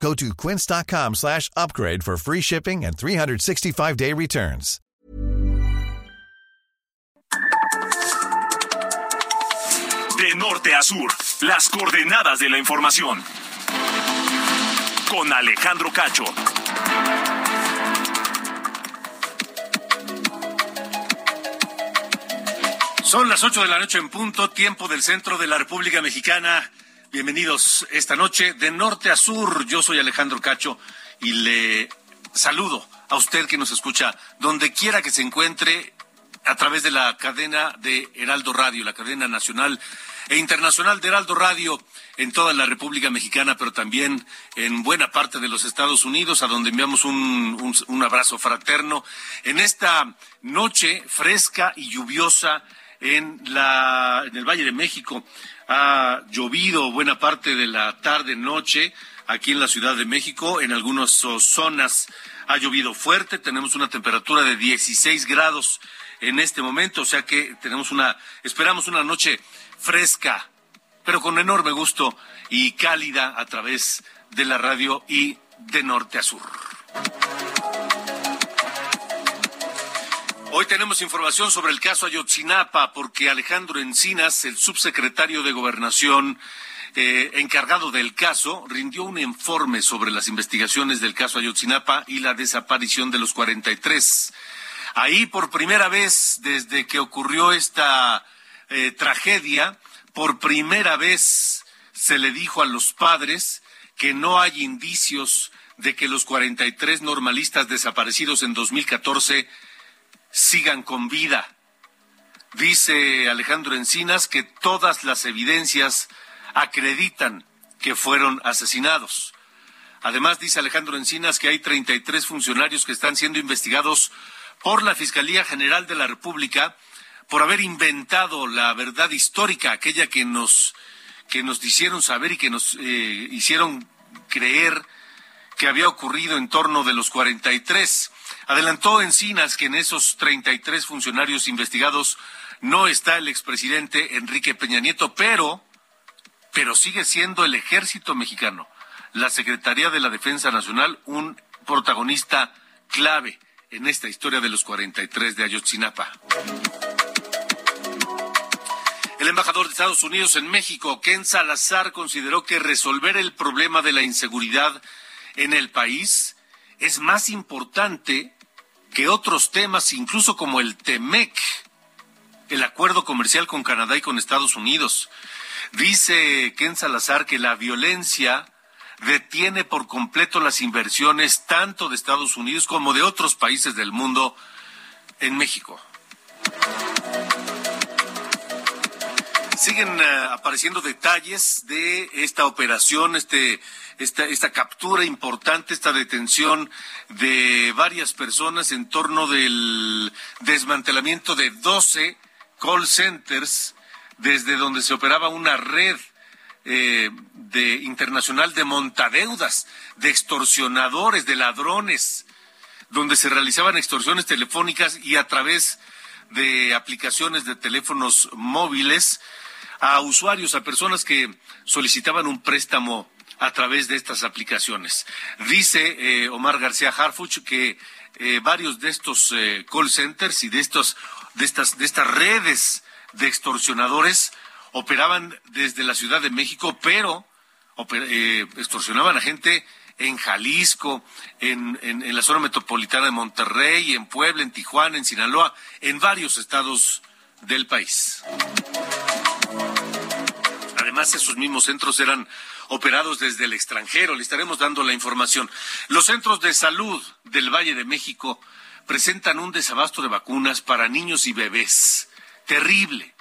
Go to quince.com slash upgrade for free shipping and 365-day returns. De norte a sur, las coordenadas de la información. Con Alejandro Cacho. Son las 8 de la noche en punto, tiempo del centro de la República Mexicana. Bienvenidos esta noche de norte a sur. Yo soy Alejandro Cacho y le saludo a usted que nos escucha donde quiera que se encuentre a través de la cadena de Heraldo Radio, la cadena nacional e internacional de Heraldo Radio en toda la República Mexicana, pero también en buena parte de los Estados Unidos, a donde enviamos un, un, abrazo fraterno en esta noche fresca y lluviosa en, la, en el Valle de México. Ha llovido buena parte de la tarde-noche aquí en la Ciudad de México. En algunas zonas ha llovido fuerte. Tenemos una temperatura de 16 grados en este momento, o sea que tenemos una, esperamos una noche fresca, pero con enorme gusto y cálida a través de la radio y de norte a sur. Hoy tenemos información sobre el caso Ayotzinapa porque Alejandro Encinas, el subsecretario de Gobernación eh, encargado del caso, rindió un informe sobre las investigaciones del caso Ayotzinapa y la desaparición de los 43. Ahí por primera vez desde que ocurrió esta eh, tragedia, por primera vez se le dijo a los padres que no hay indicios de que los 43 normalistas desaparecidos en 2014 sigan con vida. Dice Alejandro Encinas que todas las evidencias acreditan que fueron asesinados. Además, dice Alejandro Encinas que hay 33 funcionarios que están siendo investigados por la Fiscalía General de la República por haber inventado la verdad histórica, aquella que nos, que nos hicieron saber y que nos eh, hicieron creer que había ocurrido en torno de los 43. Adelantó Encinas que en esos 33 funcionarios investigados no está el expresidente Enrique Peña Nieto, pero, pero sigue siendo el ejército mexicano, la Secretaría de la Defensa Nacional, un protagonista clave en esta historia de los 43 de Ayotzinapa. El embajador de Estados Unidos en México, Ken Salazar, consideró que resolver el problema de la inseguridad en el país es más importante que otros temas, incluso como el TEMEC, el acuerdo comercial con Canadá y con Estados Unidos. Dice Ken Salazar que la violencia detiene por completo las inversiones tanto de Estados Unidos como de otros países del mundo en México. Siguen uh, apareciendo detalles de esta operación, este esta, esta captura importante, esta detención de varias personas en torno del desmantelamiento de 12 call centers desde donde se operaba una red eh, internacional de montadeudas, de extorsionadores, de ladrones, donde se realizaban extorsiones telefónicas y a través de aplicaciones de teléfonos móviles a usuarios, a personas que solicitaban un préstamo a través de estas aplicaciones. Dice eh, Omar García Harfuch que eh, varios de estos eh, call centers y de estas de estas redes de extorsionadores operaban desde la Ciudad de México, pero extorsionaban a gente en Jalisco, en, en, la zona metropolitana de Monterrey, en Puebla, en Tijuana, en Sinaloa, en varios estados del país. Además, esos mismos centros eran operados desde el extranjero. Le estaremos dando la información. Los centros de salud del Valle de México presentan un desabasto de vacunas para niños y bebés. Terrible.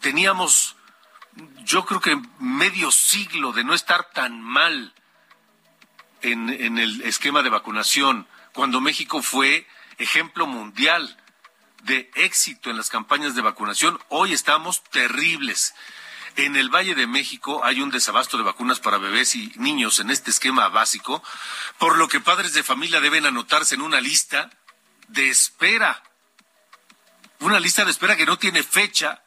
Teníamos, yo creo que medio siglo de no estar tan mal en, en el esquema de vacunación, cuando México fue ejemplo mundial de éxito en las campañas de vacunación. Hoy estamos terribles. En el Valle de México hay un desabasto de vacunas para bebés y niños en este esquema básico, por lo que padres de familia deben anotarse en una lista de espera. Una lista de espera que no tiene fecha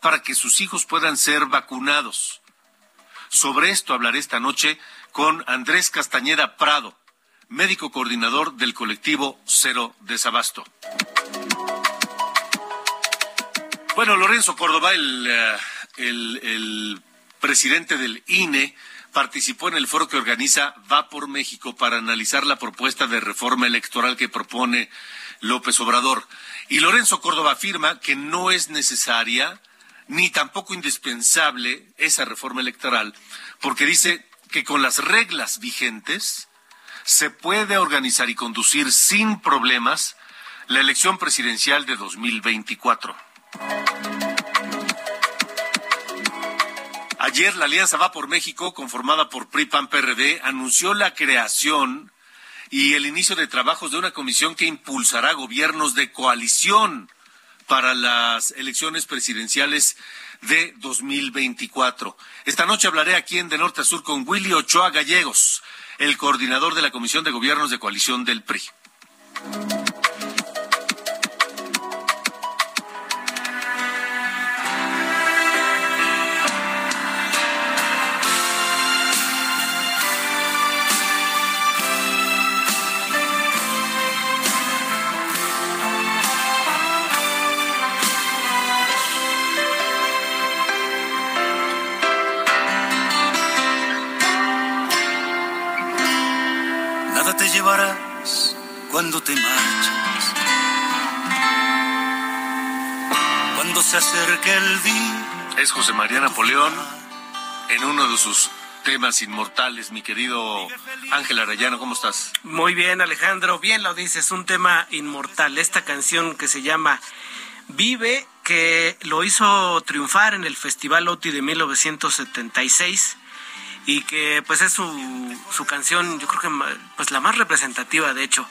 para que sus hijos puedan ser vacunados. Sobre esto hablaré esta noche con Andrés Castañeda Prado, médico coordinador del colectivo Cero Desabasto. Bueno, Lorenzo Córdoba, el, eh, el, presidente del INE, participó en el foro que organiza Va por México para analizar la propuesta de reforma electoral que propone López Obrador. Y Lorenzo Córdoba afirma que no es necesaria ni tampoco indispensable esa reforma electoral, porque dice que con las reglas vigentes se puede organizar y conducir sin problemas la elección presidencial de 2024. Ayer la Alianza Va por México, conformada por PRI, PAN, PRD, anunció la creación y el inicio de trabajos de una comisión que impulsará gobiernos de coalición para las elecciones presidenciales de 2024. Esta noche hablaré aquí en De Norte a Sur con Willy Ochoa Gallegos, el coordinador de la Comisión de Gobiernos de Coalición del PRI. Es José María Napoleón en uno de sus temas inmortales, mi querido Ángel Arayano, ¿cómo estás? Muy bien, Alejandro, bien lo dices, un tema inmortal, esta canción que se llama Vive, que lo hizo triunfar en el Festival OTI de 1976 y que pues es su, su canción, yo creo que pues la más representativa de hecho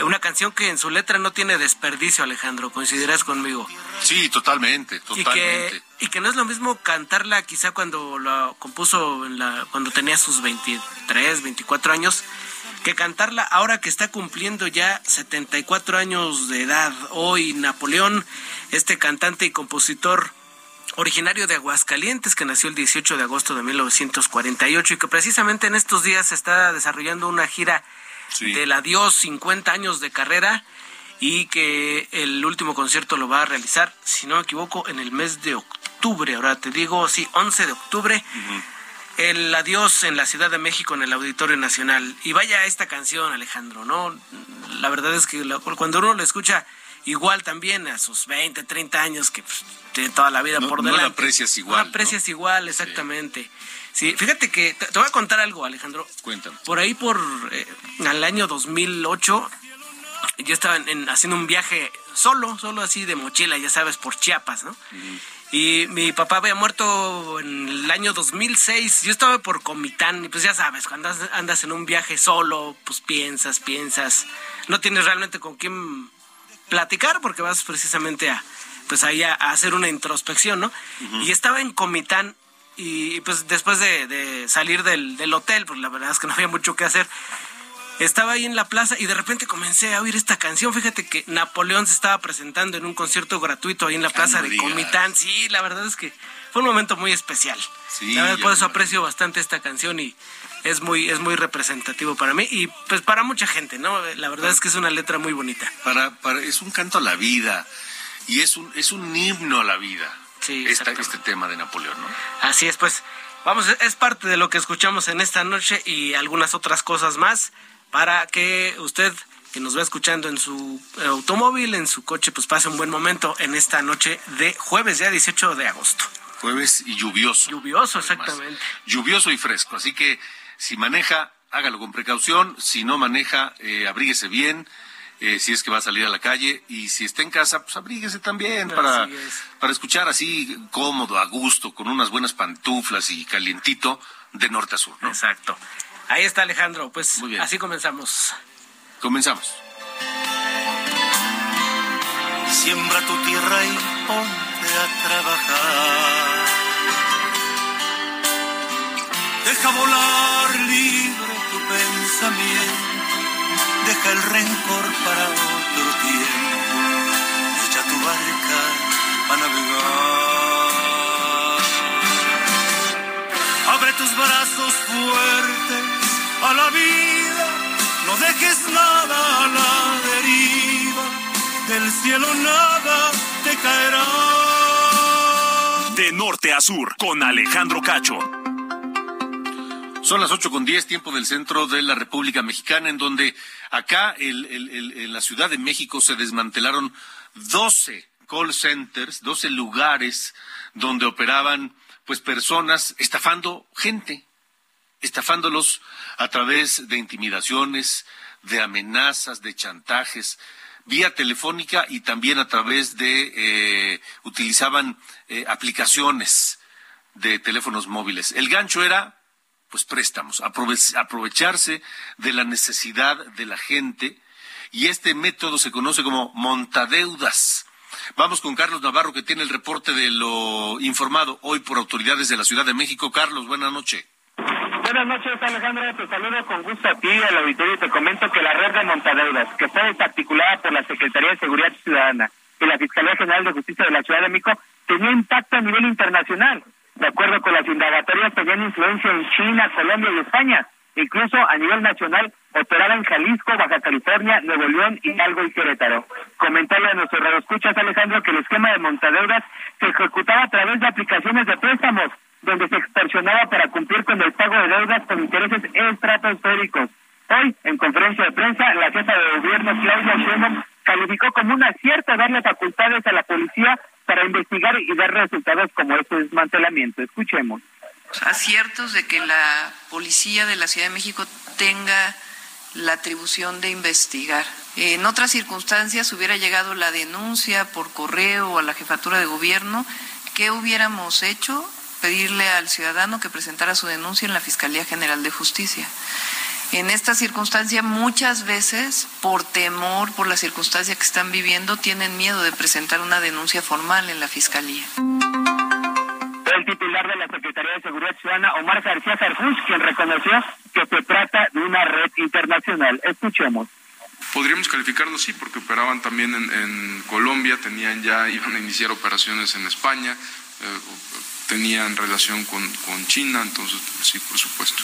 una canción que en su letra no tiene desperdicio, Alejandro, coincidirás conmigo. Sí, totalmente, totalmente. Y que, no es lo mismo cantarla quizá cuando la compuso en la, cuando tenía sus 23, 24 años, que cantarla ahora que está cumpliendo ya 74 años de edad. Hoy Napoleón, este cantante y compositor originario de Aguascalientes, que nació el 18 de agosto de 1948 y que precisamente en estos días está desarrollando una gira del adiós 50 años de carrera y que el último concierto lo va a realizar, si no me equivoco, en el mes de octubre. Ahora te digo, sí, 11 de octubre. El adiós en la Ciudad de México en el Auditorio Nacional. Y vaya esta canción, Alejandro, ¿no? La verdad es que cuando uno la escucha igual también a sus 20, 30 años, que pues, tiene toda la vida por delante. No la aprecias igual. No aprecias igual, exactamente. Sí, fíjate que te, voy a contar algo, Alejandro. Cuéntame. Por ahí, por eh, al año 2008, yo estaba en, haciendo un viaje solo, solo así de mochila, ya sabes, por Chiapas, ¿no? Y mi papá había muerto en el año 2006. Yo estaba por Comitán y pues ya sabes, cuando andas en un viaje solo, pues piensas, piensas. No tienes realmente con quién platicar porque vas precisamente a pues ahí a, hacer una introspección, ¿no? Y estaba en Comitán y pues después de, salir del, del, hotel, pues la verdad es que no había mucho que hacer, estaba ahí en la plaza y de repente comencé a oír esta canción. Fíjate que Napoleón se estaba presentando en un concierto gratuito ahí en la plaza de Comitán. Sí, la verdad es que fue un momento muy especial. Sí, la verdad, por eso aprecio bastante esta canción y es muy, es muy representativo para mí y pues para mucha gente, ¿no? La verdad es que es una letra muy bonita. Para, para, es un canto a la vida y es un, es un himno a la vida este tema de Napoleón, ¿no? Así es, pues vamos, es parte de lo que escuchamos en esta noche y algunas otras cosas más para que usted que nos va escuchando en su automóvil, en su coche, pues pase un buen momento en esta noche de jueves, ya 18 de agosto. Jueves y lluvioso. Lluvioso, exactamente. Lluvioso y fresco. Así que si maneja, hágalo con precaución. Si no maneja, eh, abríguese bien eh, si es que va a salir a la calle y si está en casa, pues abríguese también para, para escuchar así cómodo, a gusto, con unas buenas pantuflas y calientito de norte a sur. ¿no? Exacto. Ahí está Alejandro, pues así comenzamos. Comenzamos. Siembra tu tierra y ponte a trabajar. Deja volar libre tu pensamiento, deja el rencor para otro tiempo, echa tu barca a navegar. Abre tus brazos fuertes a la vida, no dejes nada a la deriva, del cielo nada te caerá. De norte a sur, con Alejandro Cacho. Son las ocho con diez, tiempo del centro de la República Mexicana, en donde acá en la Ciudad de México se desmantelaron 12 call centers, 12 lugares donde operaban pues personas estafando gente, estafándolos a través de intimidaciones, de amenazas, de chantajes, vía telefónica y también a través de eh, utilizaban eh, aplicaciones de teléfonos móviles. El gancho era pues préstamos, aprovecharse de la necesidad de la gente y este método se conoce como montadeudas. Vamos con Carlos Navarro que tiene el reporte de lo informado hoy por autoridades de la Ciudad de México. Carlos, buenas noches. Buenas noches, Alejandro. Te saludo con gusto a ti, al auditorio, y te comento que la red de montadeudas, que fue desarticulada por la Secretaría de Seguridad Ciudadana y la Fiscalía General de Justicia de la Ciudad de México, tenía impacto a nivel internacional. De acuerdo con las indagatorias, tenían influencia en China, Colombia y España. Incluso a nivel nacional operaba en Jalisco, Baja California, Nuevo León, Hidalgo y Querétaro. Comentarle a nuestros radioescuchas, Alejandro, que el esquema de montadeudas se ejecutaba a través de aplicaciones de préstamos, donde se extorsionaba para cumplir con el pago de deudas con intereses estratosféricos. Hoy, en conferencia de prensa, la jefa de gobierno, Claudia Sheinbaum, calificó como un acierto darle facultades a la policía para investigar y dar resultados como este desmantelamiento. Escuchemos. Aciertos de que la policía de la Ciudad de México tenga la atribución de investigar. En otras circunstancias hubiera llegado la denuncia por correo a la jefatura de gobierno. ¿Qué hubiéramos hecho? Pedirle al ciudadano que presentara su denuncia en la Fiscalía General de Justicia. En esta circunstancia muchas veces, por temor, por la circunstancia que están viviendo, tienen miedo de presentar una denuncia formal en la Fiscalía. El titular de la Secretaría de Seguridad Ciudadana, Omar García Sarjus, quien reconoció que se trata de una red internacional. Escuchemos. Podríamos calificarlo sí, porque operaban también en, en Colombia, tenían ya, iban a iniciar operaciones en España, eh, tenían relación con, con China, entonces sí, por supuesto.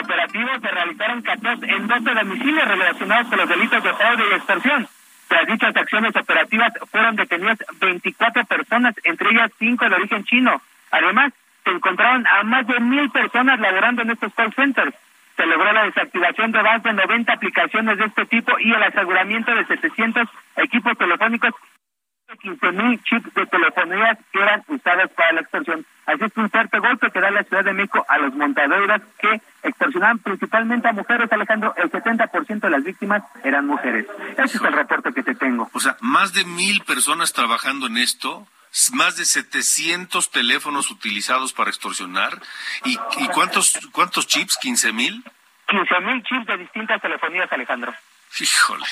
En el operativo se realizaron 14 en 12 domicilios relacionados con los delitos de fraude y extorsión. Tras dichas acciones operativas fueron detenidas 24 personas, entre ellas 5 de origen chino. Además, se encontraron a más de mil personas laborando en estos call centers. Se logró la desactivación de más de 90 aplicaciones de este tipo y el aseguramiento de 700 equipos telefónicos 15 mil chips de telefonías que eran usados para la extorsión. Así es un fuerte golpe que da la Ciudad de México a los montadores que extorsionaban principalmente a mujeres, Alejandro. El 70% de las víctimas eran mujeres. Ese es el reporte que te tengo. O sea, más de mil personas trabajando en esto, más de 700 teléfonos utilizados para extorsionar. ¿Y, y cuántos, cuántos chips? ¿15 mil? 15 mil chips de distintas telefonías, Alejandro. Híjole.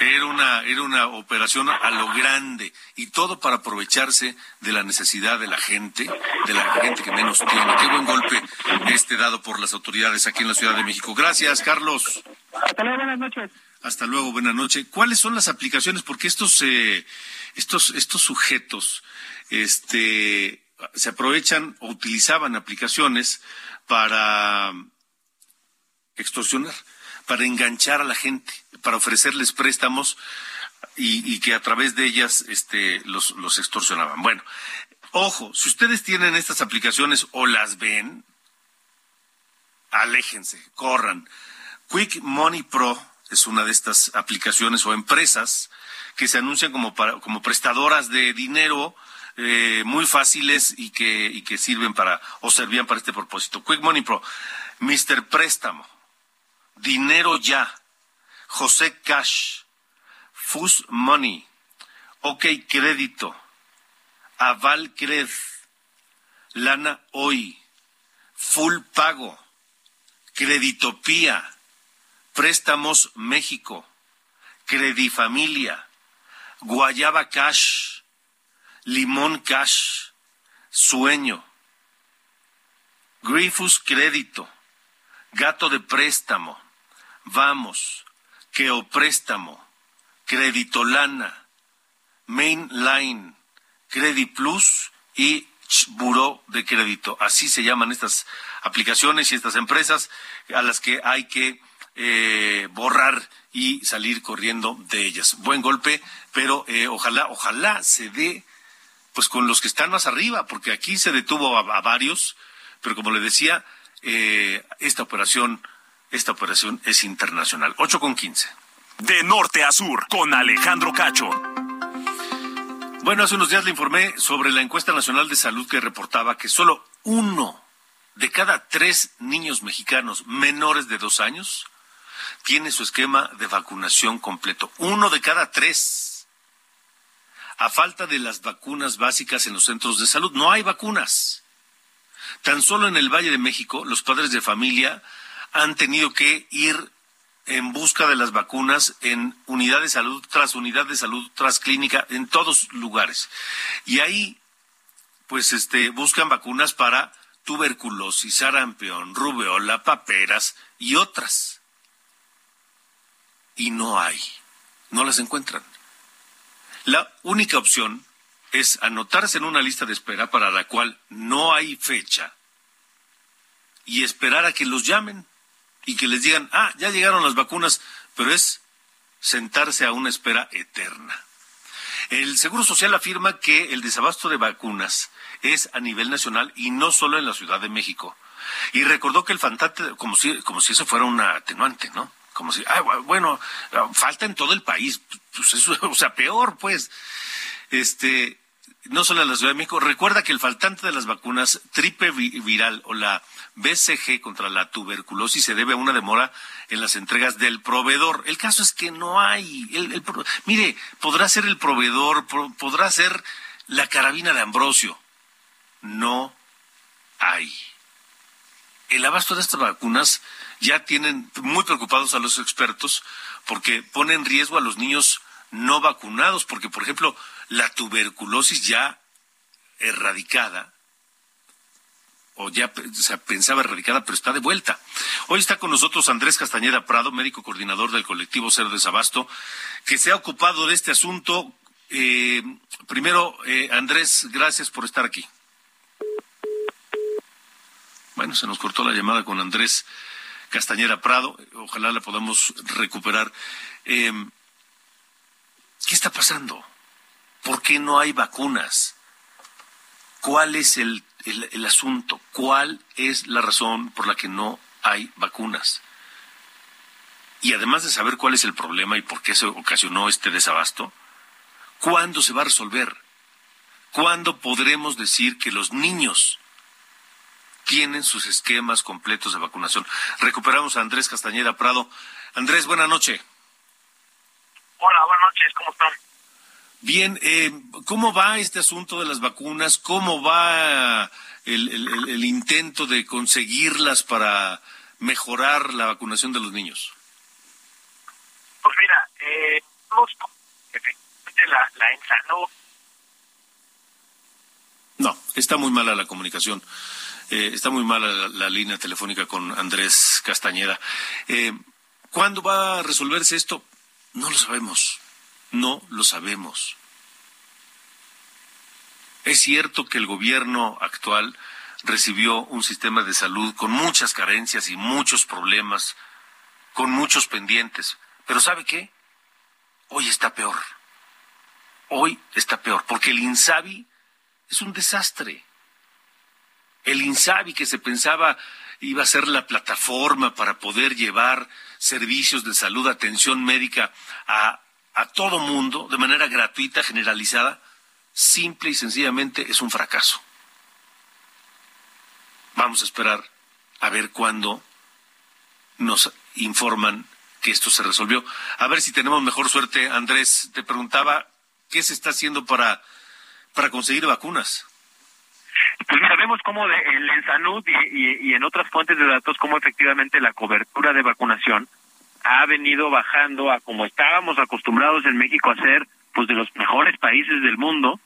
Era una, era una operación a lo grande y todo para aprovecharse de la necesidad de la gente, de la gente que menos tiene. Qué buen golpe este dado por las autoridades aquí en la Ciudad de México. Gracias, Carlos. Hasta luego, buenas noches. Hasta luego, buenas noches. ¿Cuáles son las aplicaciones? Porque estos, eh, estos, estos sujetos, este, se aprovechan o utilizaban aplicaciones para extorsionar para enganchar a la gente, para ofrecerles préstamos y, que a través de ellas este, los, los extorsionaban. Bueno, ojo, si ustedes tienen estas aplicaciones o las ven, aléjense, corran. Quick Money Pro es una de estas aplicaciones o empresas que se anuncian como, para, como prestadoras de dinero eh, muy fáciles y que, y que sirven para o servían para este propósito. Quick Money Pro, Mr. Préstamo, Dinero Ya, José Cash, Fus Money, OK Crédito, Aval Cred, Lana Hoy, Full Pago, Creditopía, Préstamos México, Credifamilia, Guayaba Cash, Limón Cash, Sueño, Grifus Crédito, Gato de Préstamo, Vamos, Keo Préstamo, Creditolana, Mainline, Credit Plus y Buró de Crédito. Así se llaman estas aplicaciones y estas empresas a las que hay que eh, borrar y salir corriendo de ellas. Buen golpe, pero eh, ojalá, ojalá se dé pues con los que están más arriba, porque aquí se detuvo a, varios, pero como le decía, eh, esta operación, esta operación es internacional. 8 con 15. De norte a sur, con Alejandro Cacho. Bueno, hace unos días le informé sobre la encuesta nacional de salud que reportaba que solo uno de cada tres niños mexicanos menores de dos años tiene su esquema de vacunación completo. Uno de cada tres. A falta de las vacunas básicas en los centros de salud, no hay vacunas. Tan solo en el Valle de México, los padres de familia han tenido que ir en busca de las vacunas en unidad de salud tras unidad de salud tras clínica en todos lugares. Y ahí pues este buscan vacunas para tuberculosis, sarampión, rubeola, paperas y otras y no hay, no las encuentran. La única opción es anotarse en una lista de espera para la cual no hay fecha y esperar a que los llamen y que les digan, ah, ya llegaron las vacunas, pero es sentarse a una espera eterna. El Seguro Social afirma que el desabasto de vacunas es a nivel nacional y no solo en la Ciudad de México. Y recordó que el fantasma, como si, como si eso fuera una atenuante, ¿no? como si, ah, bueno, falta en todo el país, pues eso, o sea, peor, pues. Este, no solo en la Ciudad de México, recuerda que el faltante de las vacunas triple viral o la BCG contra la tuberculosis se debe a una demora en las entregas del proveedor. El caso es que no hay. El, mire, podrá ser el proveedor, podrá ser la carabina de Ambrosio. No hay. El abasto de estas vacunas ya tienen muy preocupados a los expertos porque pone en riesgo a los niños no vacunados, porque por ejemplo la tuberculosis ya erradicada, o ya se pensaba erradicada, pero está de vuelta. Hoy está con nosotros Andrés Castañeda Prado, médico coordinador del colectivo Cero de Sabasto, que se ha ocupado de este asunto. Eh, primero, eh, Andrés, gracias por estar aquí. Bueno, se nos cortó la llamada con Andrés. Castañera Prado, ojalá la podamos recuperar. Em, ¿Qué está pasando? ¿Por qué no hay vacunas? ¿Cuál es el, el, asunto? ¿Cuál es la razón por la que no hay vacunas? Y además de saber cuál es el problema y por qué se ocasionó este desabasto, ¿cuándo se va a resolver? ¿Cuándo podremos decir que los niños tienen sus esquemas completos de vacunación. Recuperamos a Andrés Castañeda Prado. Andrés, buena noche. Hola, buenas noches, ¿cómo están? Bien, eh, ¿cómo va este asunto de las vacunas? ¿Cómo va el, intento de conseguirlas para mejorar la vacunación de los niños? Pues mira, eh, efectivamente la, la No, está muy mala la comunicación. Eh, está muy mala la, línea telefónica con Andrés Castañeda. Eh, ¿Cuándo va a resolverse esto? No lo sabemos. No lo sabemos. Es cierto que el gobierno actual recibió un sistema de salud con muchas carencias y muchos problemas, con muchos pendientes. Pero ¿sabe qué? Hoy está peor. Hoy está peor, porque el INSABI es un desastre. El INSABI que se pensaba iba a ser la plataforma para poder llevar servicios de salud, atención médica a, a todo mundo de manera gratuita, generalizada, simple y sencillamente es un fracaso. Vamos a esperar a ver cuándo nos informan que esto se resolvió. A ver si tenemos mejor suerte. Andrés, te preguntaba, ¿qué se está haciendo para, para conseguir vacunas? Pues mira, vemos cómo de, en Ensanud y, y, en otras fuentes de datos, cómo efectivamente la cobertura de vacunación ha venido bajando a como estábamos acostumbrados en México a hacer pues de los mejores países del mundo,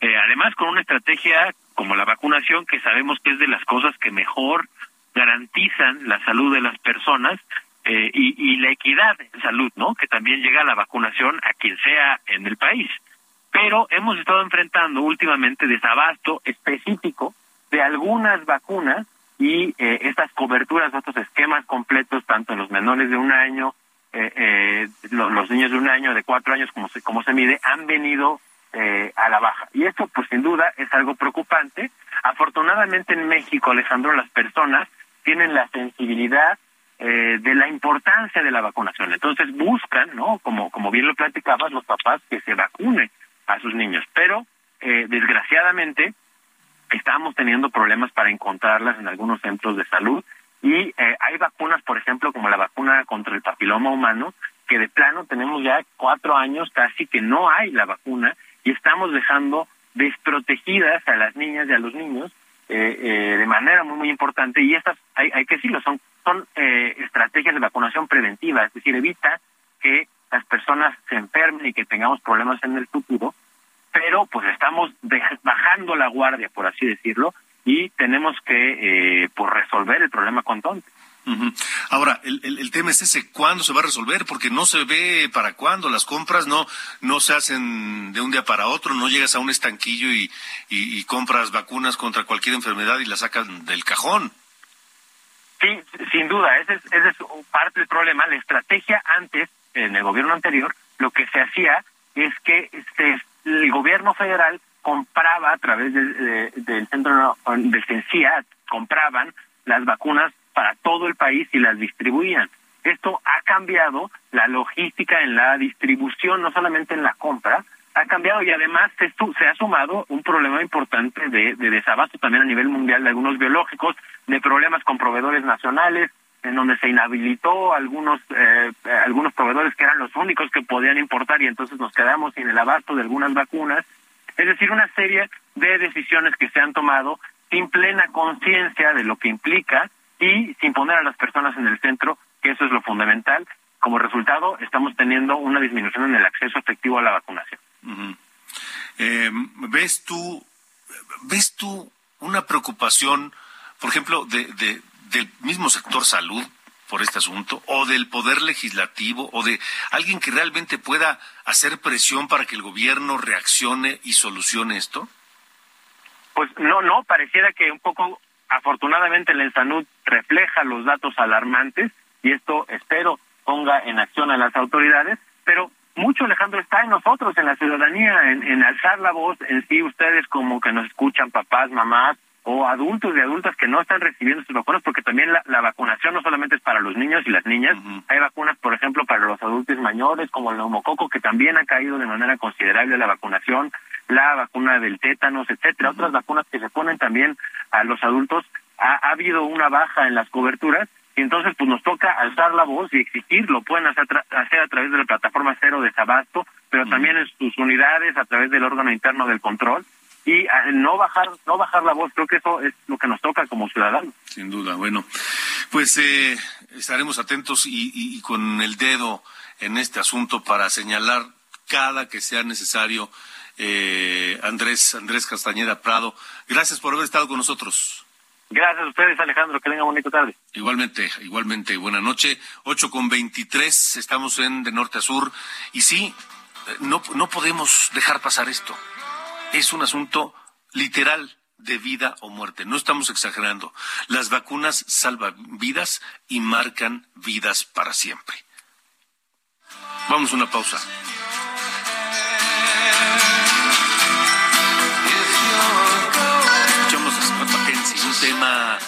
eh, además con una estrategia como la vacunación que sabemos que es de las cosas que mejor garantizan la salud de las personas eh, y, y la equidad en salud, ¿no? Que también llega la vacunación a quien sea en el país. Pero hemos estado enfrentando últimamente desabasto específico de algunas vacunas y eh, estas coberturas, estos esquemas completos, tanto en los menores de un año, eh, eh, los, niños de un año, de cuatro años, como se, como se mide, han venido eh, a la baja. Y esto, pues sin duda, es algo preocupante. Afortunadamente en México, Alejandro, las personas tienen la sensibilidad eh, de la importancia de la vacunación. Entonces buscan, ¿no? Como, como bien lo platicabas, los papás que se vacunen a sus niños. Pero, eh, desgraciadamente, estamos teniendo problemas para encontrarlas en algunos centros de salud. Y eh, hay vacunas, por ejemplo, como la vacuna contra el papiloma humano, que de plano tenemos ya cuatro años casi que no hay la vacuna y estamos dejando desprotegidas a las niñas y a los niños eh, eh, de manera muy muy importante. Y estas hay, hay que decirlo son son eh, estrategias de vacunación preventiva. Es decir evita que las personas se enfermen y que tengamos problemas en el futuro pero pues estamos bajando la guardia por así decirlo y tenemos que eh, pues resolver el problema cuanto antes Ahora, el, el, el, tema es ese, ¿cuándo se va a resolver? Porque no se ve para cuándo, las compras no, no se hacen de un día para otro, no llegas a un estanquillo y, y, y compras vacunas contra cualquier enfermedad y las sacan del cajón. Sí, sin duda, ese es, ese es parte del problema. La estrategia antes, en el gobierno anterior, lo que se hacía es que este, el gobierno federal compraba a través de, de, del centro del CENCIA, compraban las vacunas para todo el país y las distribuían. Esto ha cambiado la logística en la distribución, no solamente en la compra, ha cambiado y además se, se ha sumado un problema importante de, de, desabasto también a nivel mundial de algunos biológicos, de problemas con proveedores nacionales, en donde se inhabilitó algunos eh, algunos proveedores que eran los únicos que podían importar y entonces nos quedamos sin el abasto de algunas vacunas. Es decir, una serie de decisiones que se han tomado sin plena conciencia de lo que implica y sin poner a las personas en el centro, que eso es lo fundamental. Como resultado, estamos teniendo una disminución en el acceso efectivo a la vacunación. Eh, ¿Ves tú, ves tú una preocupación, por ejemplo, de, del mismo sector salud por este asunto, o del poder legislativo, o de alguien que realmente pueda hacer presión para que el gobierno reaccione y solucione esto? Pues no, no, pareciera que un poco Afortunadamente, el Ensanud refleja los datos alarmantes y esto espero ponga en acción a las autoridades, pero mucho, Alejandro, está en nosotros, en la ciudadanía, en, en alzar la voz, en sí ustedes como que nos escuchan, papás, mamás, o adultos y adultas que no están recibiendo sus vacunas, porque también la, la vacunación no solamente es para los niños y las niñas, uh -huh. hay vacunas, por ejemplo, para los adultos mayores, como el neumococo, que también ha caído de manera considerable la vacunación, la vacuna del tétanos, etcétera, uh -huh. otras vacunas que se ponen también a los adultos, ha, ha habido una baja en las coberturas, y entonces pues nos toca alzar la voz y exigir, lo pueden hacer, hacer a través de la plataforma Cero Desabasto, pero uh -huh. también en sus unidades, a través del órgano interno del control, y no bajar no bajar la voz creo que eso es lo que nos toca como ciudadanos sin duda bueno pues eh, estaremos atentos y, y, y, con el dedo en este asunto para señalar cada que sea necesario eh, Andrés Andrés Castañeda Prado gracias por haber estado con nosotros Gracias a ustedes, Alejandro. Que tengan bonita tarde. Igualmente, igualmente. Buena noche. 8 con 23. Estamos en de norte a sur. Y sí, no, no podemos dejar pasar esto es un asunto literal de vida o muerte. No estamos exagerando. Las vacunas salvan vidas y marcan vidas para siempre. Vamos a una pausa. Escuchamos a un tema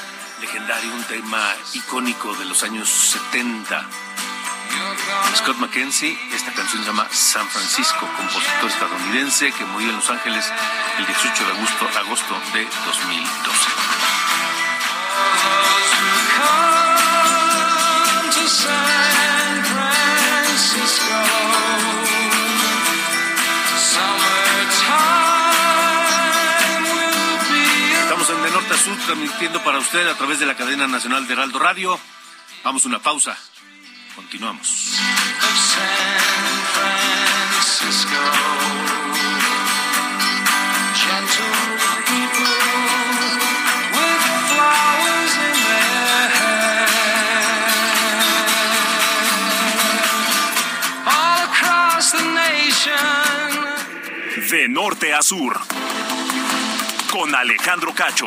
legendario, un tema icónico de los años 70. Scott McKenzie, esta canción se llama San Francisco, compositor estadounidense que murió en Los Ángeles el 18 de agosto, agosto de 2012. Estamos en De Norte a Sur transmitiendo para usted a través de la cadena nacional de Heraldo Radio. Vamos a una pausa. Continuamos. De norte a sur. Con Alejandro Cacho.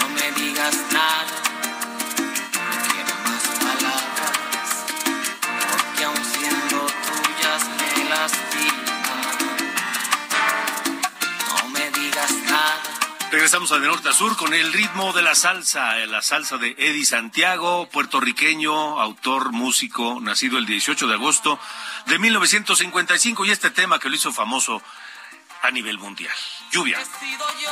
No me digas nada. Regresamos a De Norte a Sur con el ritmo de la salsa, eh, la salsa de Eddie Santiago, puertorriqueño, autor, músico, nacido el 18 de agosto de 1955 y este tema que lo hizo famoso a nivel mundial. Lluvia. sido yo.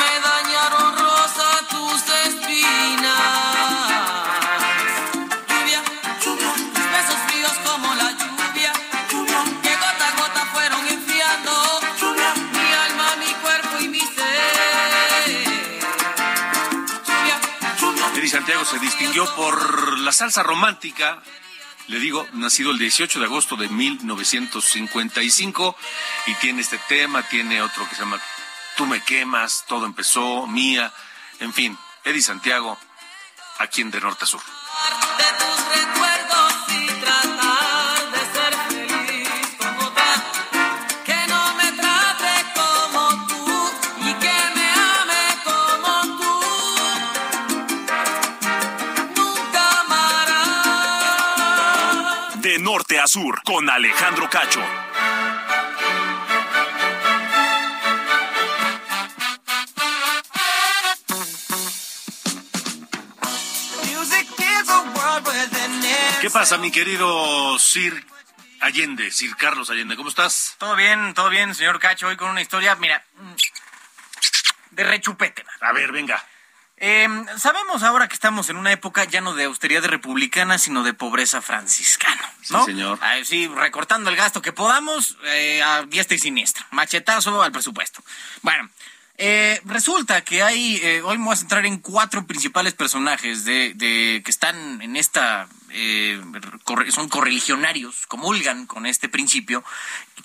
Me dañaron rosa tus espinas. Lluvia, lluvia, besos fríos como la lluvia. Lluvia, que gota a gota fueron enfriando. Lluvia, mi alma, mi cuerpo y mi ser. Lluvia, lluvia. Eddie Santiago se distinguió por la salsa romántica. Le digo, nacido el 18 de agosto de 1955 y tiene este tema, tiene otro que se llama Tú me quemas, todo empezó, mía, en fin, Eddie Santiago, aquí en De Norte a Sur. A sur. Con Alejandro Cacho. ¿Qué pasa, mi querido Sir Allende, Sir Carlos Allende? ¿Cómo estás? Todo bien, todo bien, señor Cacho. Hoy con una historia, mira, de rechupete. man. A ver, venga. Eh, sabemos ahora que estamos en una época ya no de austeridad republicana, sino de pobreza franciscana, ¿no? Sí, señor. Ah, sí, recortando el gasto que podamos eh, a diestra y siniestra. Machetazo al presupuesto. Bueno, eh, resulta que hay, eh, hoy me voy a centrar en cuatro principales personajes de, de que están en esta, eh, son correligionarios, comulgan con este principio,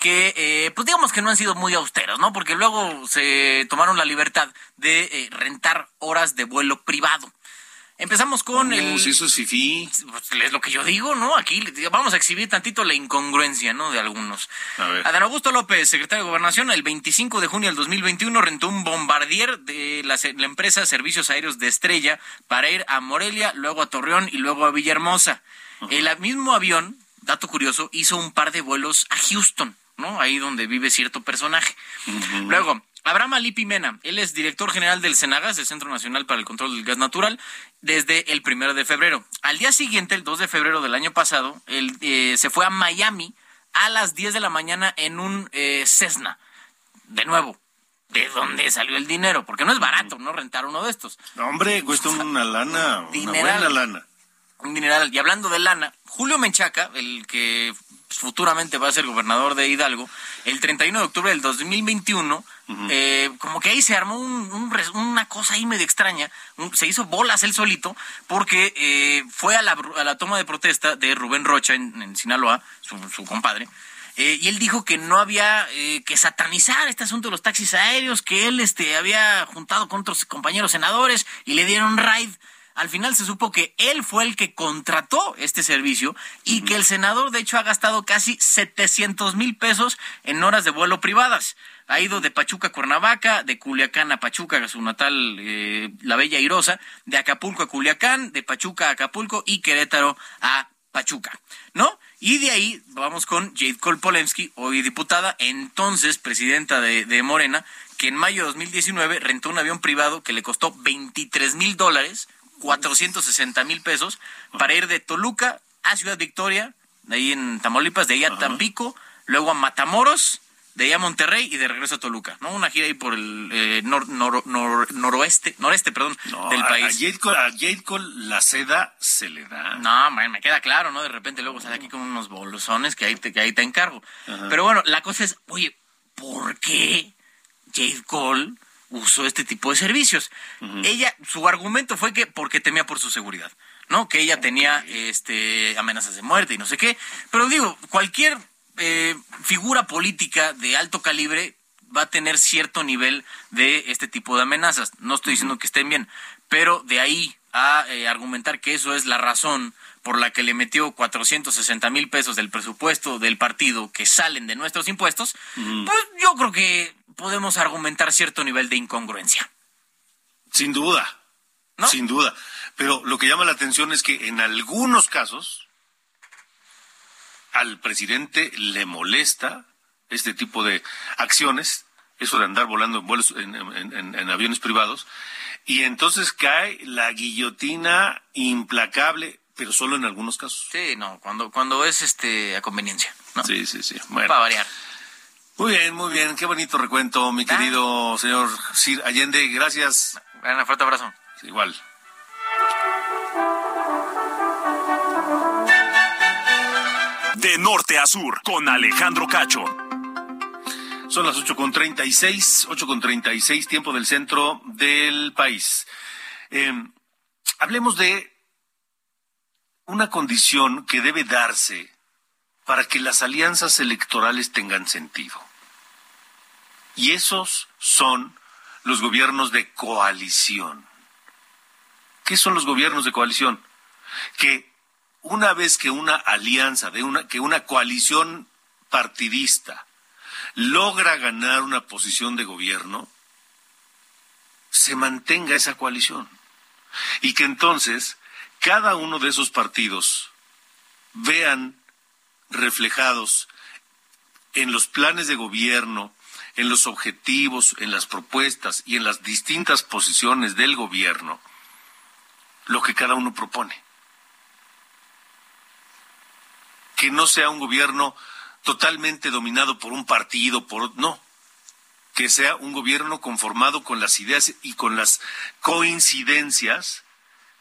que eh, pues digamos que no han sido muy austeros, ¿no? Porque luego se tomaron la libertad de eh, rentar horas de vuelo privado. Empezamos con el... No, si eso es fifí. Pues, es lo que yo digo, ¿no? Aquí vamos a exhibir tantito la incongruencia, ¿no? De algunos. A ver. Adán Augusto López, secretario de Gobernación, el 25 de junio del 2021 rentó un bombardier de la empresa Servicios Aéreos de Estrella para ir a Morelia, luego a Torreón y luego a Villahermosa. El mismo avión, dato curioso, hizo un par de vuelos a Houston, ¿no? Ahí donde vive cierto personaje. Luego, Abraham Ali Pimena, él es director general del Senagas, del Centro Nacional para el Control del Gas Natural, desde el primero de febrero. Al día siguiente, el 2 de febrero del año pasado, él eh, se fue a Miami a las 10 de la mañana en un eh, Cessna. De nuevo, ¿de dónde salió el dinero? Porque no es barato, ¿no? Rentar uno de estos. No, hombre, cuesta una lana, una Dineral. buena lana. Un dineral. Y hablando de lana, Julio Menchaca, el que futuramente va a ser gobernador de Hidalgo, el 31 de octubre del 2021, eh, como que ahí se armó un- un una cosa ahí medio extraña, un- se hizo bolas él solito, porque eh, fue a la, a la toma de protesta de Rubén Rocha en, en Sinaloa, su, su compadre, eh, y él dijo que no había eh, que satanizar este asunto de los taxis aéreos, que él este, había juntado con otros compañeros senadores y le dieron raid al final se supo que él fue el que contrató este servicio y que el senador, de hecho, ha gastado casi 700 mil pesos en horas de vuelo privadas. Ha ido de Pachuca a Cuernavaca, de Culiacán a Pachuca, a su natal eh, La Bella Irosa, de Acapulco a Culiacán, de Pachuca a Acapulco y Querétaro a Pachuca, ¿no? Y de ahí vamos con Jade Kolpolensky, hoy diputada, entonces presidenta de, de Morena, que en mayo de 2019 rentó un avión privado que le costó 23 mil dólares, 460 mil pesos, para ir de Toluca a Ciudad Victoria, de ahí en Tamaulipas, de ahí a Tampico, luego a Matamoros, de ahí a Monterrey y de regreso a Toluca, ¿no? Una gira ahí por el eh, nor- nor- nor- noroeste, noreste, perdón, No, del país. A Jade, Cole, a Jade Cole la seda se le da. No, man, me queda claro, ¿no? De repente luego sale aquí con unos bolsones que ahí te, que ahí te encargo. Pero bueno, la cosa es, oye, ¿por qué Jade Cole usó este tipo de servicios? Ella, su argumento fue que porque temía por su seguridad, ¿no? Que ella tenía este amenazas de muerte y no sé qué. Pero digo, cualquier eh, figura política de alto calibre va a tener cierto nivel de este tipo de amenazas. No estoy diciendo que estén bien, pero de ahí a eh, argumentar que eso es la razón por la que le metió 460 mil pesos del presupuesto del partido que salen de nuestros impuestos, pues yo creo que podemos argumentar cierto nivel de incongruencia. Sin duda. Sin duda. Pero lo que llama la atención es que en algunos casos al presidente le molesta este tipo de acciones, eso de andar volando en vuelos en, en- en- en aviones privados, y entonces cae la guillotina implacable, pero solo en algunos casos. Sí, no, cuando, cuando es este a conveniencia. ¿no? Sí, sí, sí. Bueno. Para variar. Muy bien, muy bien. Qué bonito recuento, mi querido señor Sir Allende. Gracias. Un fuerte abrazo. Igual. De norte a sur, con Alejandro Cacho. Son las 8.36, 8.36, tiempo del centro del país. Eh, hablemos de una condición que debe darse para que las alianzas electorales tengan sentido. Y esos son los gobiernos de coalición. ¿Qué son los gobiernos de coalición? Que una vez que una alianza, que una coalición partidista logra ganar una posición de gobierno, se mantenga esa coalición. Y que entonces cada uno de esos partidos vean reflejados en los planes de gobierno, en los objetivos, en las propuestas y en las distintas posiciones del gobierno, lo que cada uno propone. Que no sea un gobierno totalmente dominado por un partido, por no, que sea un gobierno conformado con las ideas y con las coincidencias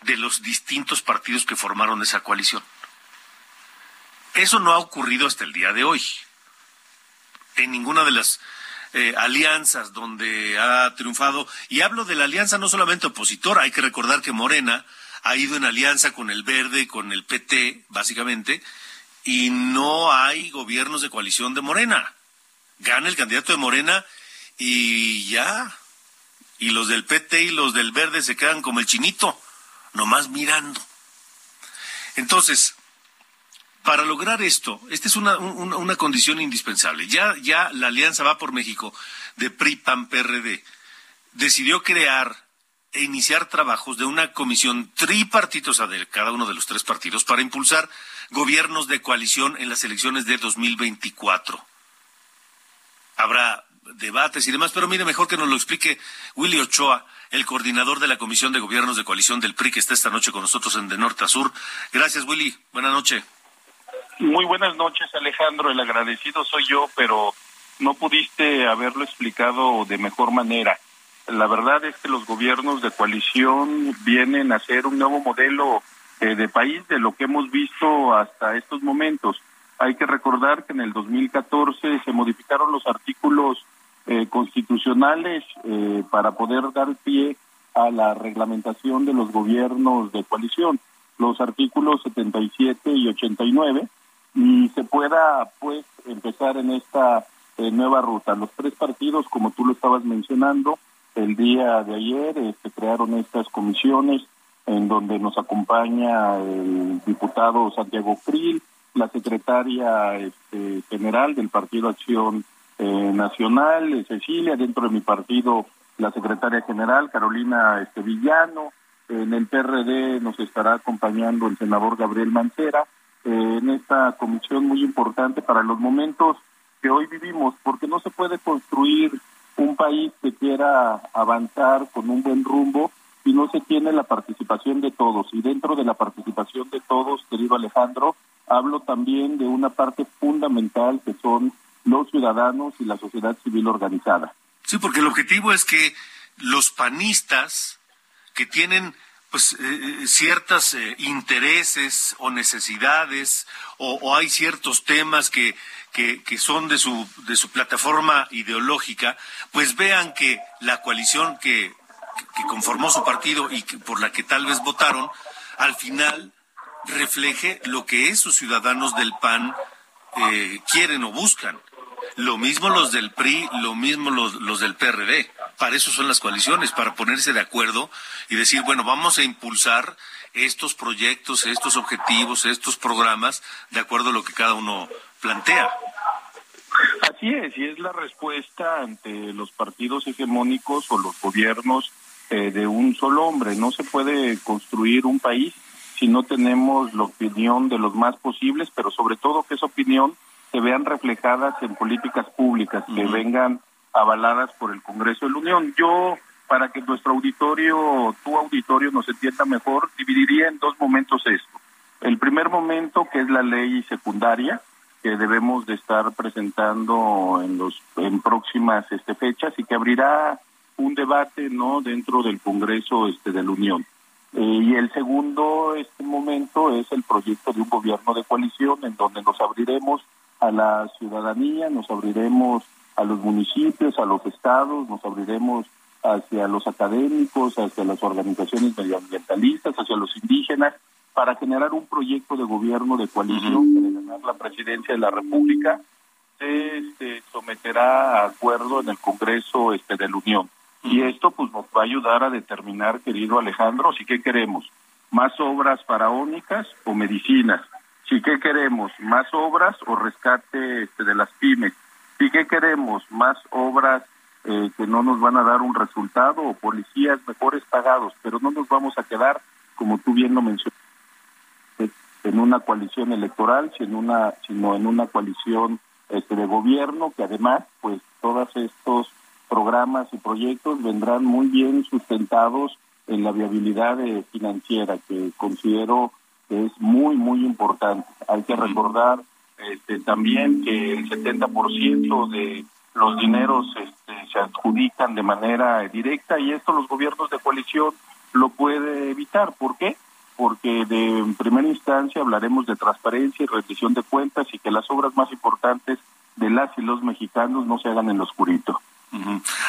de los distintos partidos que formaron esa coalición. Eso no ha ocurrido hasta el día de hoy. En ninguna de las eh, alianzas donde ha triunfado, y hablo de la alianza no solamente opositora, hay que recordar que Morena ha ido en alianza con el Verde, con el PT, básicamente, y no hay gobiernos de coalición de Morena. Gana el candidato de Morena y ya. Y los del PT y los del Verde se quedan como el chinito, nomás mirando. Entonces, para lograr esto, esta es una, un- una condición indispensable. Ya, ya la Alianza Va por México de PRI, PAN, PRD decidió crear e iniciar trabajos de una comisión sea, de cada uno de los tres partidos, para impulsar gobiernos de coalición en las elecciones de 2024. Habrá debates y demás, pero mire, mejor que nos lo explique Willy Ochoa, el coordinador de la Comisión de Gobiernos de Coalición del PRI, que está esta noche con nosotros en De Norte a Sur. Gracias, Willy. Buenas noches. Muy buenas noches, Alejandro. El agradecido soy yo, pero no pudiste haberlo explicado de mejor manera. La verdad es que los gobiernos de coalición vienen a ser un nuevo modelo eh, de país de lo que hemos visto hasta estos momentos. Hay que recordar que en el 2014 se modificaron los artículos eh, constitucionales eh, para poder dar pie a la reglamentación de los gobiernos de coalición, los artículos 77 y 89 y se pueda pues empezar en esta eh, nueva ruta. Los tres partidos, como tú lo estabas mencionando, el día de ayer este, crearon estas comisiones en donde nos acompaña el diputado Santiago Krill, la secretaria este, general del Partido Acción eh, Nacional, eh, Cecilia, dentro de mi partido la secretaria general Carolina este, Villano, en el PRD nos estará acompañando el senador Gabriel Mancera, eh, en esta comisión muy importante para los momentos que hoy vivimos, porque no se puede construir un país que quiera avanzar con un buen rumbo si no se tiene la participación de todos. Y dentro de la participación de todos, querido Alejandro, hablo también de una parte fundamental que son los ciudadanos y la sociedad civil organizada. Sí, porque el objetivo es que los panistas que tienen pues eh, eh ciertos eh, intereses o necesidades o, hay ciertos temas que, que, son de su de su plataforma ideológica pues vean que la coalición que, conformó su partido y que, por la que tal vez votaron al final refleje lo que esos ciudadanos del PAN quieren o buscan lo mismo los del PRI, lo mismo los, los del PRD. Para eso son las coaliciones, para ponerse de acuerdo y decir, bueno, vamos a impulsar estos proyectos, estos objetivos, estos programas, de acuerdo a lo que cada uno plantea. Así es, y es la respuesta ante los partidos hegemónicos o los gobiernos eh, de un solo hombre. No se puede construir un país si no tenemos la opinión de los más posibles, pero sobre todo que esa opinión se vean reflejadas en políticas públicas que vengan avaladas por el Congreso de la Unión. Yo, para que nuestro auditorio, tu auditorio nos entienda mejor, dividiría en dos momentos esto. El primer momento, que es la ley secundaria, que debemos de estar presentando en los en próximas este, fechas y que abrirá un debate no dentro del Congreso este de la Unión. Eh, y el segundo este momento es el proyecto de un gobierno de coalición en donde nos abriremos a la ciudadanía, nos abriremos a los municipios, a los estados, nos abriremos hacia los académicos, hacia las organizaciones medioambientalistas, hacia los indígenas, para generar un proyecto de gobierno de coalición de ganar la presidencia de la República se este, someterá a acuerdo en el Congreso este, de la Unión. Y esto pues nos va a ayudar a determinar, querido Alejandro, si qué queremos, más obras faraónicas o medicinas, si qué queremos, más obras o rescate este, de las pymes, si qué queremos, más obras eh, que no nos van a dar un resultado o policías mejores pagados, pero no nos vamos a quedar, como tú bien lo mencionaste, en una coalición electoral, sino una, sino en una coalición este, de gobierno que además, pues todos estos programas y proyectos vendrán muy bien sustentados en la viabilidad eh, financiera que considero es muy, muy importante. Hay que recordar este, también que el 70% de los dineros este, se adjudican de manera directa y esto los gobiernos de coalición lo puede evitar. ¿Por qué? Porque de en primera instancia hablaremos de transparencia y rendición de cuentas y que las obras más importantes de las y los mexicanos no se hagan en lo oscurito.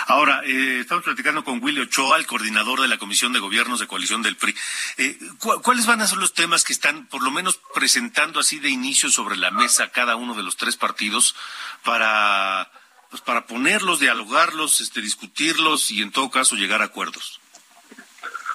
Ahora, eh, estamos platicando con Willy Ochoa, el coordinador de la Comisión de Gobiernos de Coalición del PRI. Eh, ¿cu ¿Cuáles van a ser los temas que están, por lo menos, presentando así de inicio sobre la mesa cada uno de los tres partidos para, pues, para ponerlos, dialogarlos, este, discutirlos y, en todo caso, llegar a acuerdos?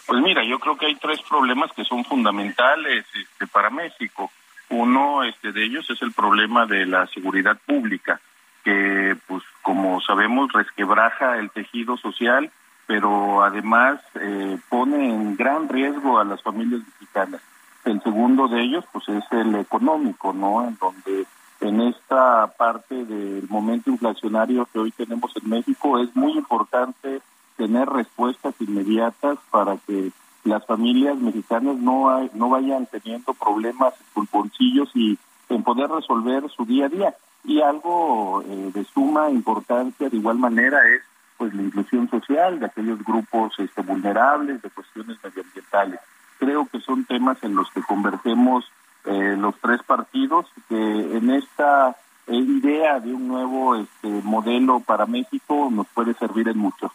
Pues mira, yo creo que hay tres problemas que son fundamentales este, para México. Uno este, de ellos es el problema de la seguridad pública que pues como sabemos resquebraja el tejido social, pero además eh, pone en gran riesgo a las familias mexicanas. El segundo de ellos pues es el económico, ¿no? En donde en esta parte del momento inflacionario que hoy tenemos en México es muy importante tener respuestas inmediatas para que las familias mexicanas no hay, no vayan teniendo problemas con bolsillos y en poder resolver su día a día. Y algo eh, de suma importancia de igual manera es pues la inclusión social de aquellos grupos este, vulnerables de cuestiones medioambientales. Creo que son temas en los que convergemos eh, los tres partidos que en esta eh, idea de un nuevo este, modelo para México nos puede servir en mucho.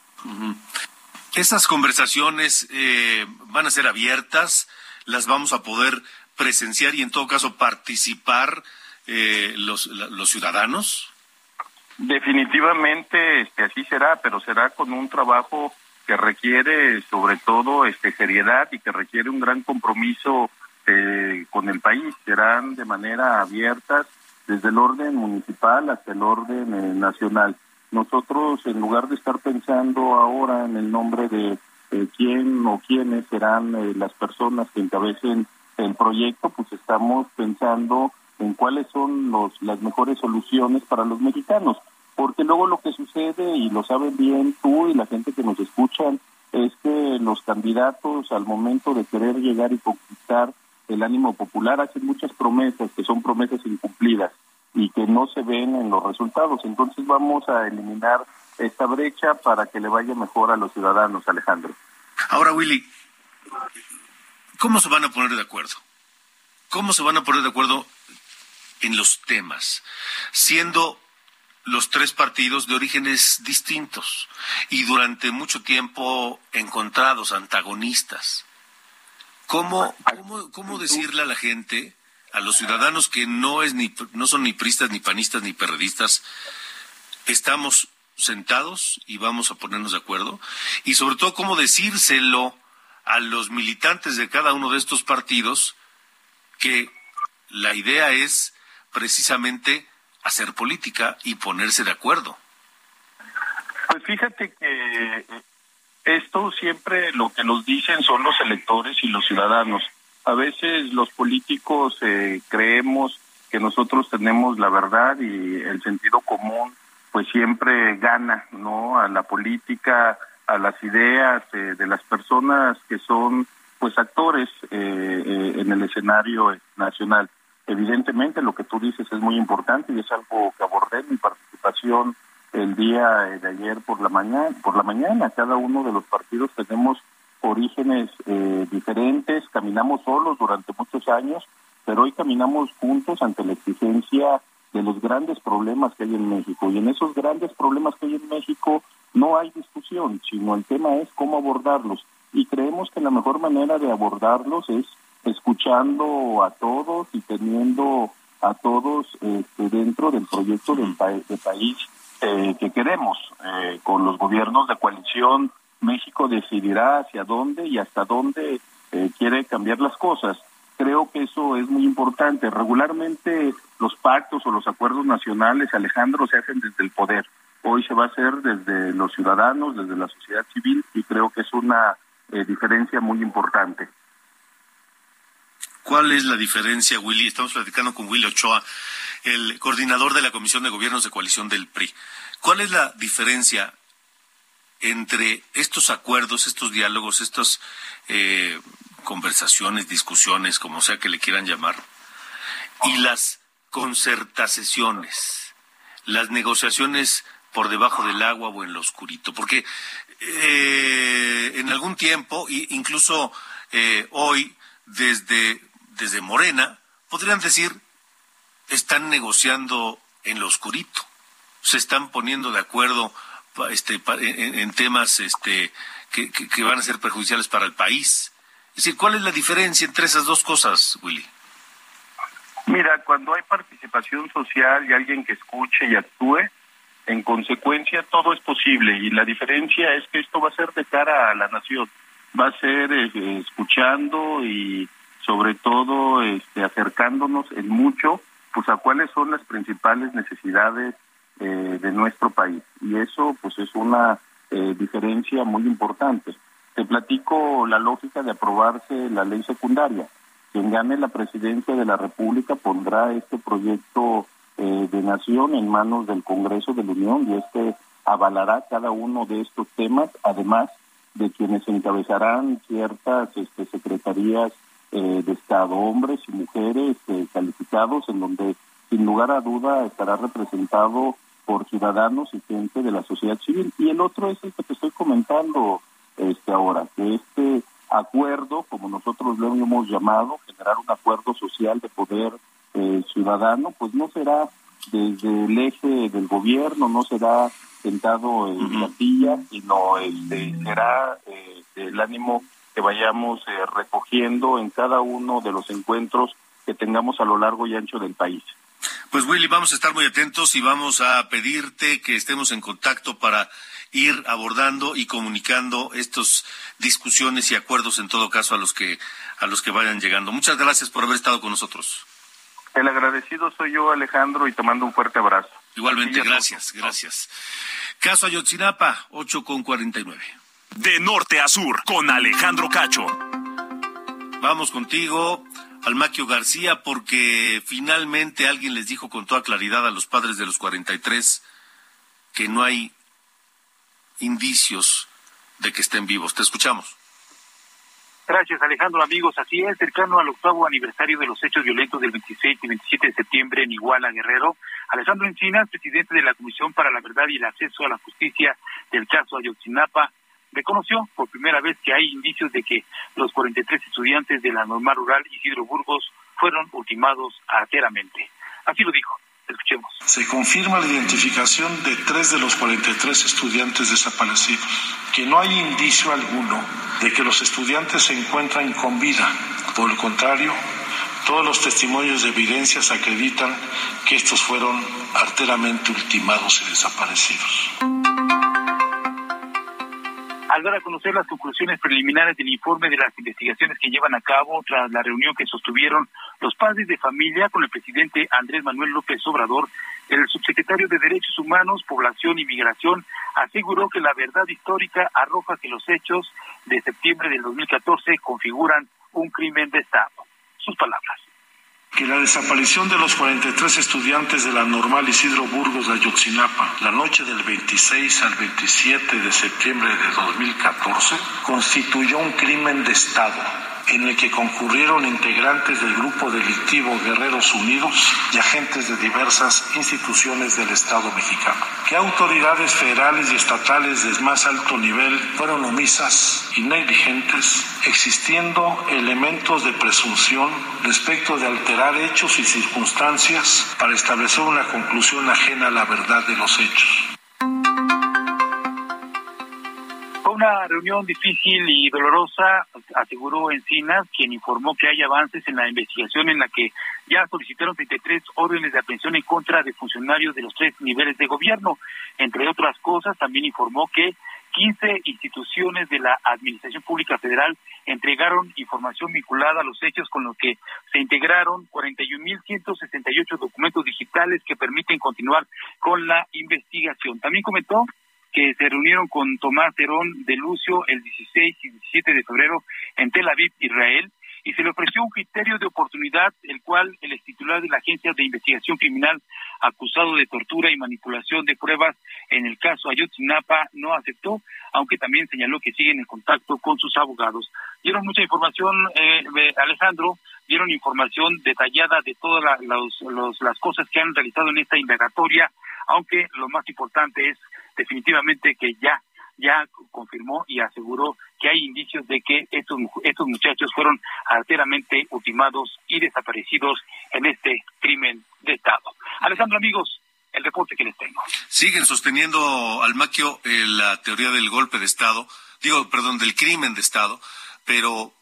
Esas conversaciones eh, van a ser abiertas las vamos a poder presenciar y en todo caso participar eh, los, los ciudadanos? Definitivamente este, así será, pero será con un trabajo que requiere sobre todo este seriedad y que requiere un gran compromiso eh, con el país. Serán de manera abiertas desde el orden municipal hasta el orden eh, nacional. Nosotros, en lugar de estar pensando ahora en el nombre de eh, quién o quiénes serán eh, las personas que encabecen el proyecto, pues estamos pensando en cuáles son los, las mejores soluciones para los mexicanos. Porque luego lo que sucede, y lo saben bien tú y la gente que nos escuchan, es que los candidatos al momento de querer llegar y conquistar el ánimo popular hacen muchas promesas que son promesas incumplidas y que no se ven en los resultados. Entonces vamos a eliminar esta brecha para que le vaya mejor a los ciudadanos, Alejandro. Ahora, Willy, ¿cómo se van a poner de acuerdo? ¿Cómo se van a poner de acuerdo en los temas? Siendo los tres partidos de orígenes distintos y durante mucho tiempo encontrados, antagonistas. ¿Cómo, cómo, cómo decirle a la gente, a los ciudadanos que no, es ni, no son ni pristas, ni panistas, ni perredistas, estamos sentados y vamos a ponernos de acuerdo? Y sobre todo, cómo decírselo a los militantes de cada uno de estos partidos que la idea es precisamente hacer política y ponerse de acuerdo. Pues fíjate que eh, esto siempre lo que nos dicen son los electores y los ciudadanos. A veces los políticos eh, creemos que nosotros tenemos la verdad y el sentido común pues siempre gana, ¿no? A la política, a las ideas eh, de las personas que son pues actores eh, en el escenario nacional. Evidentemente lo que tú dices es muy importante y es algo que abordé en mi participación el día de ayer por la mañana. Por la mañana, cada uno de los partidos tenemos orígenes eh, diferentes, caminamos solos durante muchos años, pero hoy caminamos juntos ante la exigencia de los grandes problemas que hay en México. Y en esos grandes problemas que hay en México no hay discusión, sino el tema es cómo abordarlos. Y creemos que la mejor manera de abordarlos es escuchando a todos y teniendo a todos este, dentro del proyecto del de país eh, que queremos. Eh, con los gobiernos de coalición, México decidirá hacia dónde y hasta dónde eh, quiere cambiar las cosas. Creo que eso es muy importante. Regularmente los pactos o los acuerdos nacionales, Alejandro, se hacen desde el poder. Hoy se va a hacer desde los ciudadanos, desde la sociedad civil y creo que es una diferencia muy importante. ¿Cuál es la diferencia, Willy? Estamos platicando con Willy Ochoa, el coordinador de la Comisión de Gobiernos de Coalición del PRI. ¿Cuál es la diferencia entre estos acuerdos, estos diálogos, estas eh, conversaciones, discusiones, como sea que le quieran llamar, y las concertaciones, las negociaciones por debajo del agua o en lo oscurito? Porque eh, en algún tiempo, incluso eh, hoy, desde desde Morena, podrían decir, están negociando en lo oscurito, se están poniendo de acuerdo este, en, temas este, que, que, van a ser perjudiciales para el país. Es decir, ¿cuál es la diferencia entre esas dos cosas, Willy? Mira, cuando hay participación social y alguien que escuche y actúe, en consecuencia todo es posible y la diferencia es que esto va a ser de cara a la nación, va a ser eh, escuchando y sobre todo este, acercándonos en mucho pues a cuáles son las principales necesidades eh, de nuestro país y eso pues es una eh, diferencia muy importante. Te platico la lógica de aprobarse la ley secundaria. Quien gane la presidencia de la República pondrá este proyecto eh, de nación en manos del Congreso de la Unión y este avalará cada uno de estos temas, además de quienes encabezarán ciertas este, secretarías eh, de Estado, hombres y mujeres eh, calificados, en donde sin lugar a duda estará representado por ciudadanos y gente de la sociedad civil. Y el otro es el que te estoy comentando este ahora, que este acuerdo, como nosotros lo hemos llamado, generar un acuerdo social de poder eh, ciudadano, pues no será desde el eje del gobierno, no será sentado en la silla, sino este, será el ánimo que vayamos eh, recogiendo en cada uno de los encuentros que tengamos a lo largo y ancho del país. Pues Willy, vamos a estar muy atentos y vamos a pedirte que estemos en contacto para ir abordando y comunicando estas discusiones y acuerdos en todo caso a los que a los que vayan llegando. Muchas gracias por haber estado con nosotros. El agradecido soy yo, Alejandro, y te mando un fuerte abrazo. Igualmente, gracias, gracias. Caso Ayotzinapa, 8 con 49. De norte a sur, con Alejandro Cacho. Vamos contigo, Almaquio García, porque finalmente alguien les dijo con toda claridad a los padres de los 43 que no hay indicios de que estén vivos. Te escuchamos. Gracias, Alejandro. Amigos, así es, cercano al octavo aniversario de los hechos violentos del 26 y 27 de septiembre en Iguala, Guerrero, Alejandro Encinas, presidente de la Comisión para la Verdad y el Acceso a la Justicia del caso Ayotzinapa, reconoció por primera vez que hay indicios de que los 43 estudiantes de la normal rural Isidro Burgos fueron ultimados arteramente. Así lo dijo. Se confirma la identificación de tres de los 43 estudiantes desaparecidos, que no hay indicio alguno de que los estudiantes se encuentran con vida. Por el contrario, todos los testimonios de evidencias acreditan que estos fueron arteramente ultimados y desaparecidos. Al dar a conocer las conclusiones preliminares del informe de las investigaciones que llevan a cabo tras la reunión que sostuvieron los padres de familia con el presidente Andrés Manuel López Obrador, el subsecretario de Derechos Humanos, Población y Migración aseguró que la verdad histórica arroja que los hechos de septiembre del 2014 configuran un crimen de Estado. Sus palabras que la desaparición de los 43 estudiantes de la normal Isidro Burgos de Ayotzinapa la noche del 26 al 27 de septiembre de 2014 constituyó un crimen de Estado en el que concurrieron integrantes del grupo delictivo Guerreros Unidos y agentes de diversas instituciones del Estado mexicano. Que autoridades federales y estatales de más alto nivel fueron omisas y negligentes, existiendo elementos de presunción respecto de alterar hechos y circunstancias para establecer una conclusión ajena a la verdad de los hechos. Una reunión difícil y dolorosa, aseguró Encinas, quien informó que hay avances en la investigación en la que ya solicitaron 33 órdenes de aprehensión en contra de funcionarios de los tres niveles de gobierno. Entre otras cosas, también informó que 15 instituciones de la Administración Pública Federal entregaron información vinculada a los hechos con los que se integraron 41.168 documentos digitales que permiten continuar con la investigación. También comentó que se reunieron con Tomás Terón de Lucio el 16 y 17 de febrero en Tel Aviv, Israel, y se le ofreció un criterio de oportunidad, el cual el titular de la Agencia de Investigación Criminal, acusado de tortura y manipulación de pruebas en el caso Ayotzinapa, no aceptó, aunque también señaló que siguen en contacto con sus abogados. Dieron mucha información, eh, Alejandro, dieron información detallada de todas las cosas que han realizado en esta indagatoria, aunque lo más importante es definitivamente que ya ya confirmó y aseguró que hay indicios de que estos, estos muchachos fueron arteramente ultimados y desaparecidos en este crimen de Estado. Alejandro, amigos, el reporte que les tengo. Siguen sosteniendo, Almaquio, eh, la teoría del golpe de Estado, digo, perdón, del crimen de Estado, pero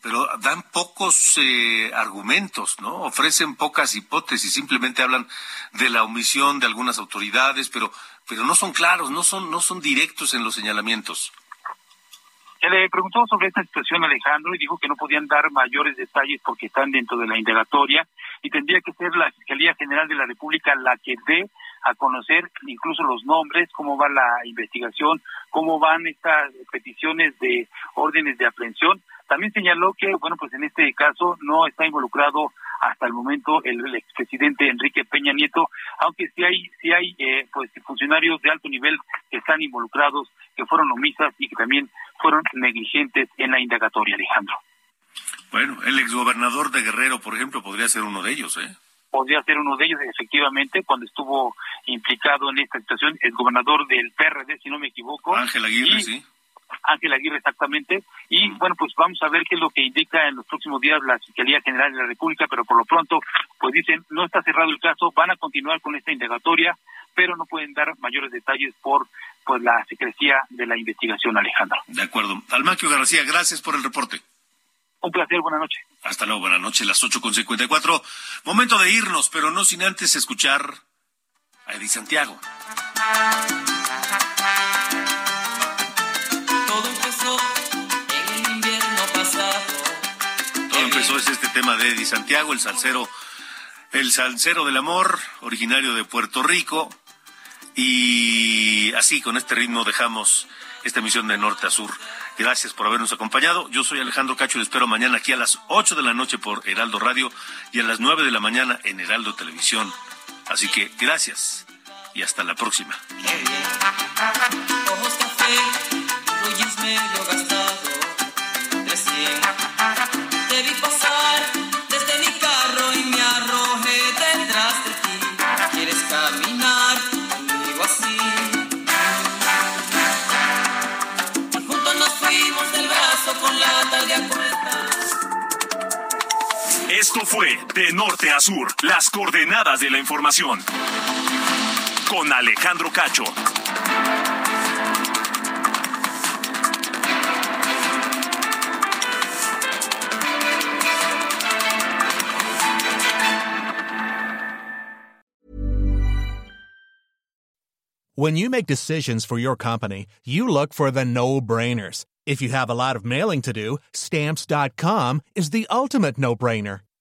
pero dan pocos eh, argumentos, ¿no? Ofrecen pocas hipótesis, simplemente hablan de la omisión de algunas autoridades, pero pero no son claros, no son, no son directos en los señalamientos. Se le preguntó sobre esta situación Alejandro y dijo que no podían dar mayores detalles porque están dentro de la indagatoria y tendría que ser la Fiscalía General de la República la que dé a conocer incluso los nombres, cómo va la investigación, cómo van estas peticiones de órdenes de aprehensión. También señaló que, bueno, pues en este caso no está involucrado hasta el momento el, expresidente Enrique Peña Nieto, aunque sí hay, sí hay eh, pues funcionarios de alto nivel que están involucrados, que fueron omisas y que también fueron negligentes en la indagatoria, Alejandro. Bueno, el exgobernador de Guerrero, por ejemplo, podría ser uno de ellos, ¿eh? Podría ser uno de ellos, efectivamente, cuando estuvo implicado en esta situación, el gobernador del PRD, si no me equivoco. Ángel Aguirre, sí Ángel Aguirre exactamente. Y bueno, pues vamos a ver qué es lo que indica en los próximos días la Fiscalía General de la República, pero por lo pronto, pues dicen, no está cerrado el caso, van a continuar con esta indagatoria, pero no pueden dar mayores detalles por pues la secrecía de la investigación, Alejandro. De acuerdo. Almaquio García, gracias por el reporte. Un placer, buenas noches. Hasta luego, buenas noches, las ocho con cincuenta y cuatro. Momento de irnos, pero no sin antes escuchar a Eddie Santiago. Eso es este tema de Eddie Santiago, el salsero, el salsero del amor, originario de Puerto Rico. Y así, con este ritmo, dejamos esta emisión de Norte a Sur. Gracias por habernos acompañado. Yo soy Alejandro Cacho y les espero mañana aquí a las 8 de la noche por Heraldo Radio y a las 9 de la mañana en Heraldo Televisión. Así que gracias y hasta la próxima. Esto fue De Norte a Sur, las coordenadas de la información. Con Alejandro Cacho. When you make decisions for your company, you look for the no brainers. If you have a lot of mailing to do, stamps.com is the ultimate no brainer.